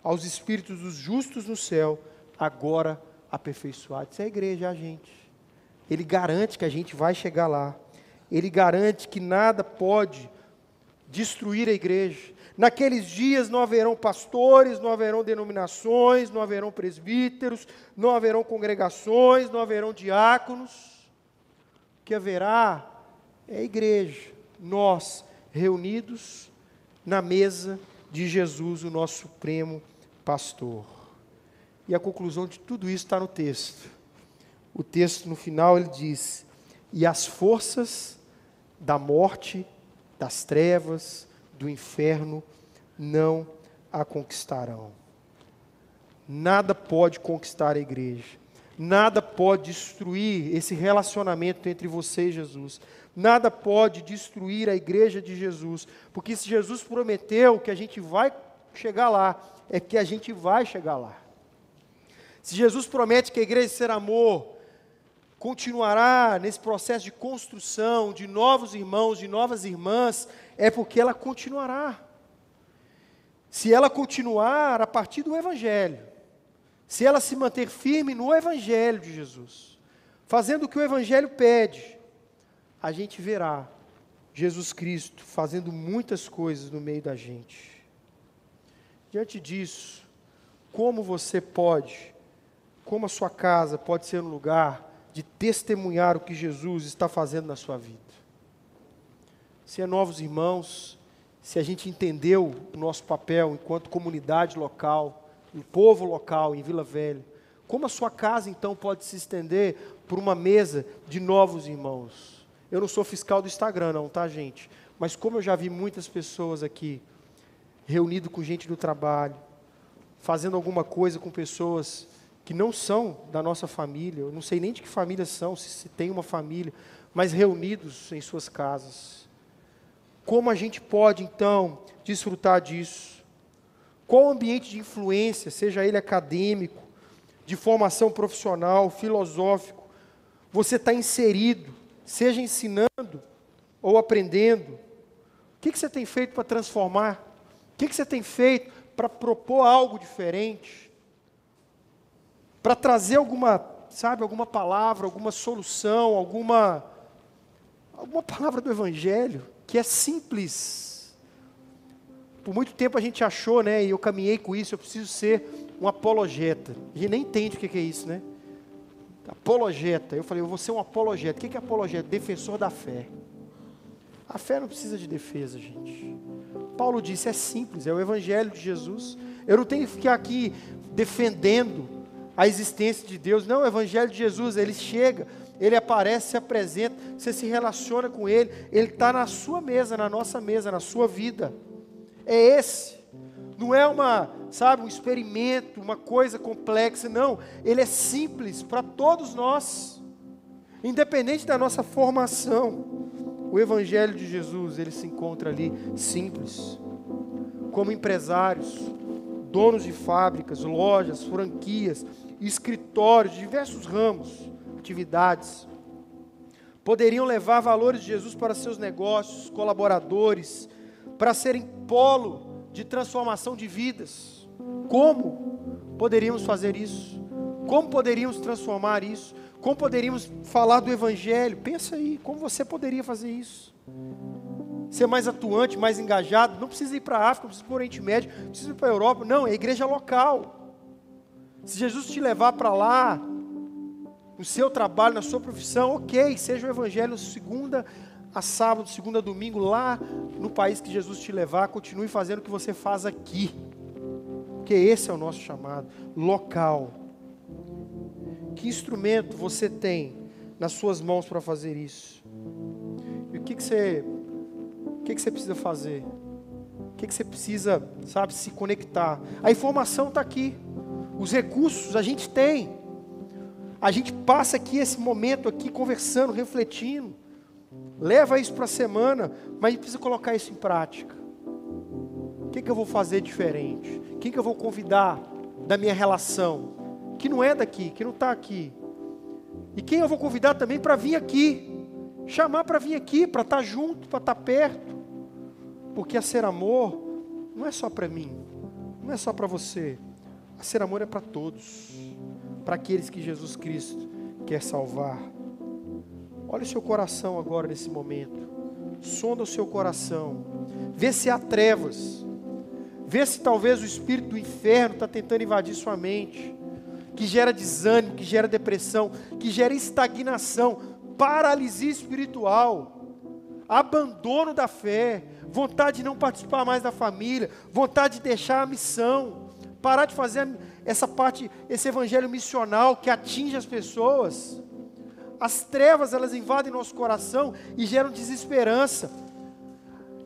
aos espíritos dos justos no céu, agora aperfeiçoados. Isso é a igreja, é a gente. Ele garante que a gente vai chegar lá. Ele garante que nada pode destruir a igreja. Naqueles dias não haverão pastores, não haverão denominações, não haverão presbíteros, não haverão congregações, não haverão diáconos. O que haverá é a igreja, nós reunidos na mesa de Jesus, o nosso supremo pastor. E a conclusão de tudo isso está no texto. O texto, no final, ele diz: E as forças da morte, das trevas, do inferno, não a conquistarão. Nada pode conquistar a igreja. Nada pode destruir esse relacionamento entre você e Jesus. Nada pode destruir a igreja de Jesus, porque se Jesus prometeu que a gente vai chegar lá, é que a gente vai chegar lá. Se Jesus promete que a igreja ser amor continuará nesse processo de construção de novos irmãos, de novas irmãs, é porque ela continuará. Se ela continuar a partir do Evangelho, se ela se manter firme no Evangelho de Jesus, fazendo o que o Evangelho pede, a gente verá Jesus Cristo fazendo muitas coisas no meio da gente. Diante disso, como você pode, como a sua casa pode ser um lugar de testemunhar o que Jesus está fazendo na sua vida? Se é novos irmãos, se a gente entendeu o nosso papel enquanto comunidade local, um povo local em Vila Velha, como a sua casa então pode se estender por uma mesa de novos irmãos? Eu não sou fiscal do Instagram, não, tá, gente? Mas como eu já vi muitas pessoas aqui, reunido com gente do trabalho, fazendo alguma coisa com pessoas que não são da nossa família, eu não sei nem de que família são, se, se tem uma família, mas reunidos em suas casas. Como a gente pode, então, desfrutar disso? Qual o ambiente de influência, seja ele acadêmico, de formação profissional, filosófico, você está inserido, seja ensinando ou aprendendo. O que, que você tem feito para transformar? O que, que você tem feito para propor algo diferente? Para trazer alguma, sabe, alguma palavra, alguma solução, alguma, alguma palavra do Evangelho que é simples. Por muito tempo a gente achou, né, e eu caminhei com isso, eu preciso ser um apologeta. A gente nem entende o que é isso, né? Apologeta. Eu falei, eu vou ser um apologeta. O que é apologeta? Defensor da fé. A fé não precisa de defesa, gente. Paulo disse, é simples, é o evangelho de Jesus. Eu não tenho que ficar aqui defendendo a existência de Deus. Não, o evangelho de Jesus, ele chega, ele aparece, se apresenta, você se relaciona com ele, ele está na sua mesa, na nossa mesa, na sua vida. É esse. Não é uma, sabe, um experimento, uma coisa complexa, não. Ele é simples para todos nós. Independente da nossa formação, o evangelho de Jesus, ele se encontra ali simples. Como empresários, donos de fábricas, lojas, franquias, escritórios, diversos ramos, atividades, poderiam levar valores de Jesus para seus negócios, colaboradores, para serem polo de transformação de vidas. Como poderíamos fazer isso? Como poderíamos transformar isso? Como poderíamos falar do Evangelho? Pensa aí, como você poderia fazer isso? Ser mais atuante, mais engajado. Não precisa ir para a África, não precisa ir para o Oriente Médio, não precisa ir para a Europa. Não, é a igreja local. Se Jesus te levar para lá, no seu trabalho, na sua profissão, ok, seja o Evangelho segunda a sábado, segunda domingo, lá no país que Jesus te levar, continue fazendo o que você faz aqui. Porque esse é o nosso chamado, local. Que instrumento você tem nas suas mãos para fazer isso? E o que, que você o que, que você precisa fazer? O que, que você precisa, sabe, se conectar? A informação está aqui. Os recursos a gente tem. A gente passa aqui esse momento aqui conversando, refletindo. Leva isso para a semana, mas precisa colocar isso em prática. O que, que eu vou fazer diferente? Quem que eu vou convidar da minha relação? Que não é daqui, que não está aqui. E quem eu vou convidar também para vir aqui. Chamar para vir aqui, para estar tá junto, para estar tá perto. Porque a ser amor não é só para mim, não é só para você. A ser amor é para todos, para aqueles que Jesus Cristo quer salvar. Olha o seu coração agora nesse momento. Sonda o seu coração. Vê se há trevas. Vê se talvez o espírito do inferno está tentando invadir sua mente. Que gera desânimo, que gera depressão, que gera estagnação, paralisia espiritual, abandono da fé, vontade de não participar mais da família, vontade de deixar a missão, parar de fazer essa parte, esse evangelho missional que atinge as pessoas as trevas elas invadem nosso coração e geram desesperança.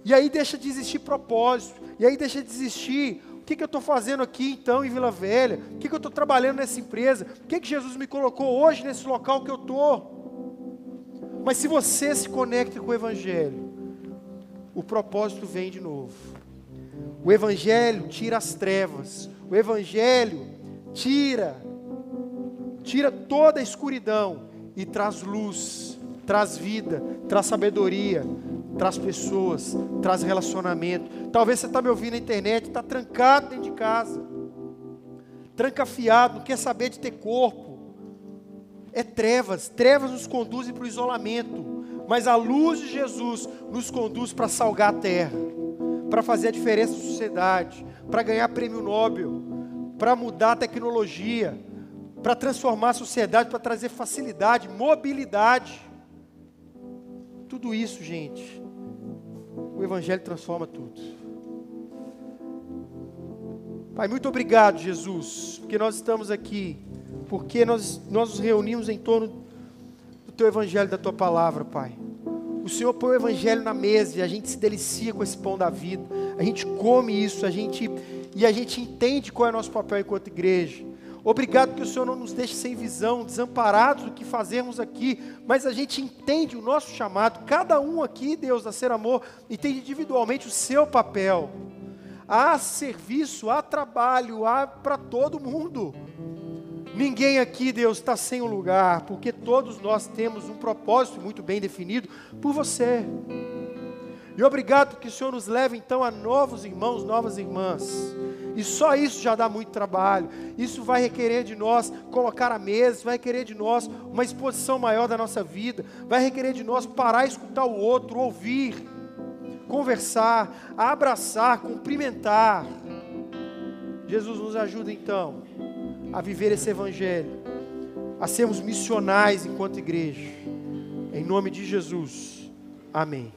E aí deixa de existir propósito. E aí deixa de existir. O que, que eu estou fazendo aqui então em Vila Velha? O que, que eu estou trabalhando nessa empresa? O que, que Jesus me colocou hoje nesse local que eu estou? Mas se você se conecta com o Evangelho, o propósito vem de novo. O Evangelho tira as trevas. O Evangelho tira, tira toda a escuridão e traz luz, traz vida, traz sabedoria, traz pessoas, traz relacionamento. Talvez você está me ouvindo na internet, está trancado dentro de casa, trancafiado, não quer saber de ter corpo. É trevas, trevas nos conduzem para o isolamento, mas a luz de Jesus nos conduz para salgar a terra, para fazer a diferença na sociedade, para ganhar prêmio Nobel, para mudar a tecnologia, para transformar a sociedade, para trazer facilidade, mobilidade. Tudo isso, gente, o Evangelho transforma tudo. Pai, muito obrigado, Jesus, porque nós estamos aqui, porque nós, nós nos reunimos em torno do Teu Evangelho, da Tua palavra, Pai. O Senhor põe o Evangelho na mesa e a gente se delicia com esse pão da vida, a gente come isso, a gente, e a gente entende qual é o nosso papel enquanto igreja. Obrigado que o Senhor não nos deixe sem visão, desamparados do que fazemos aqui, mas a gente entende o nosso chamado, cada um aqui, Deus, a ser amor, entende individualmente o seu papel. Há serviço, há trabalho, há para todo mundo. Ninguém aqui, Deus, está sem um lugar, porque todos nós temos um propósito muito bem definido por você. E obrigado que o Senhor nos leve então a novos irmãos, novas irmãs. E só isso já dá muito trabalho. Isso vai requerer de nós colocar a mesa, vai requerer de nós uma exposição maior da nossa vida, vai requerer de nós parar escutar o outro, ouvir, conversar, abraçar, cumprimentar. Jesus nos ajuda então a viver esse evangelho, a sermos missionais enquanto igreja. Em nome de Jesus. Amém.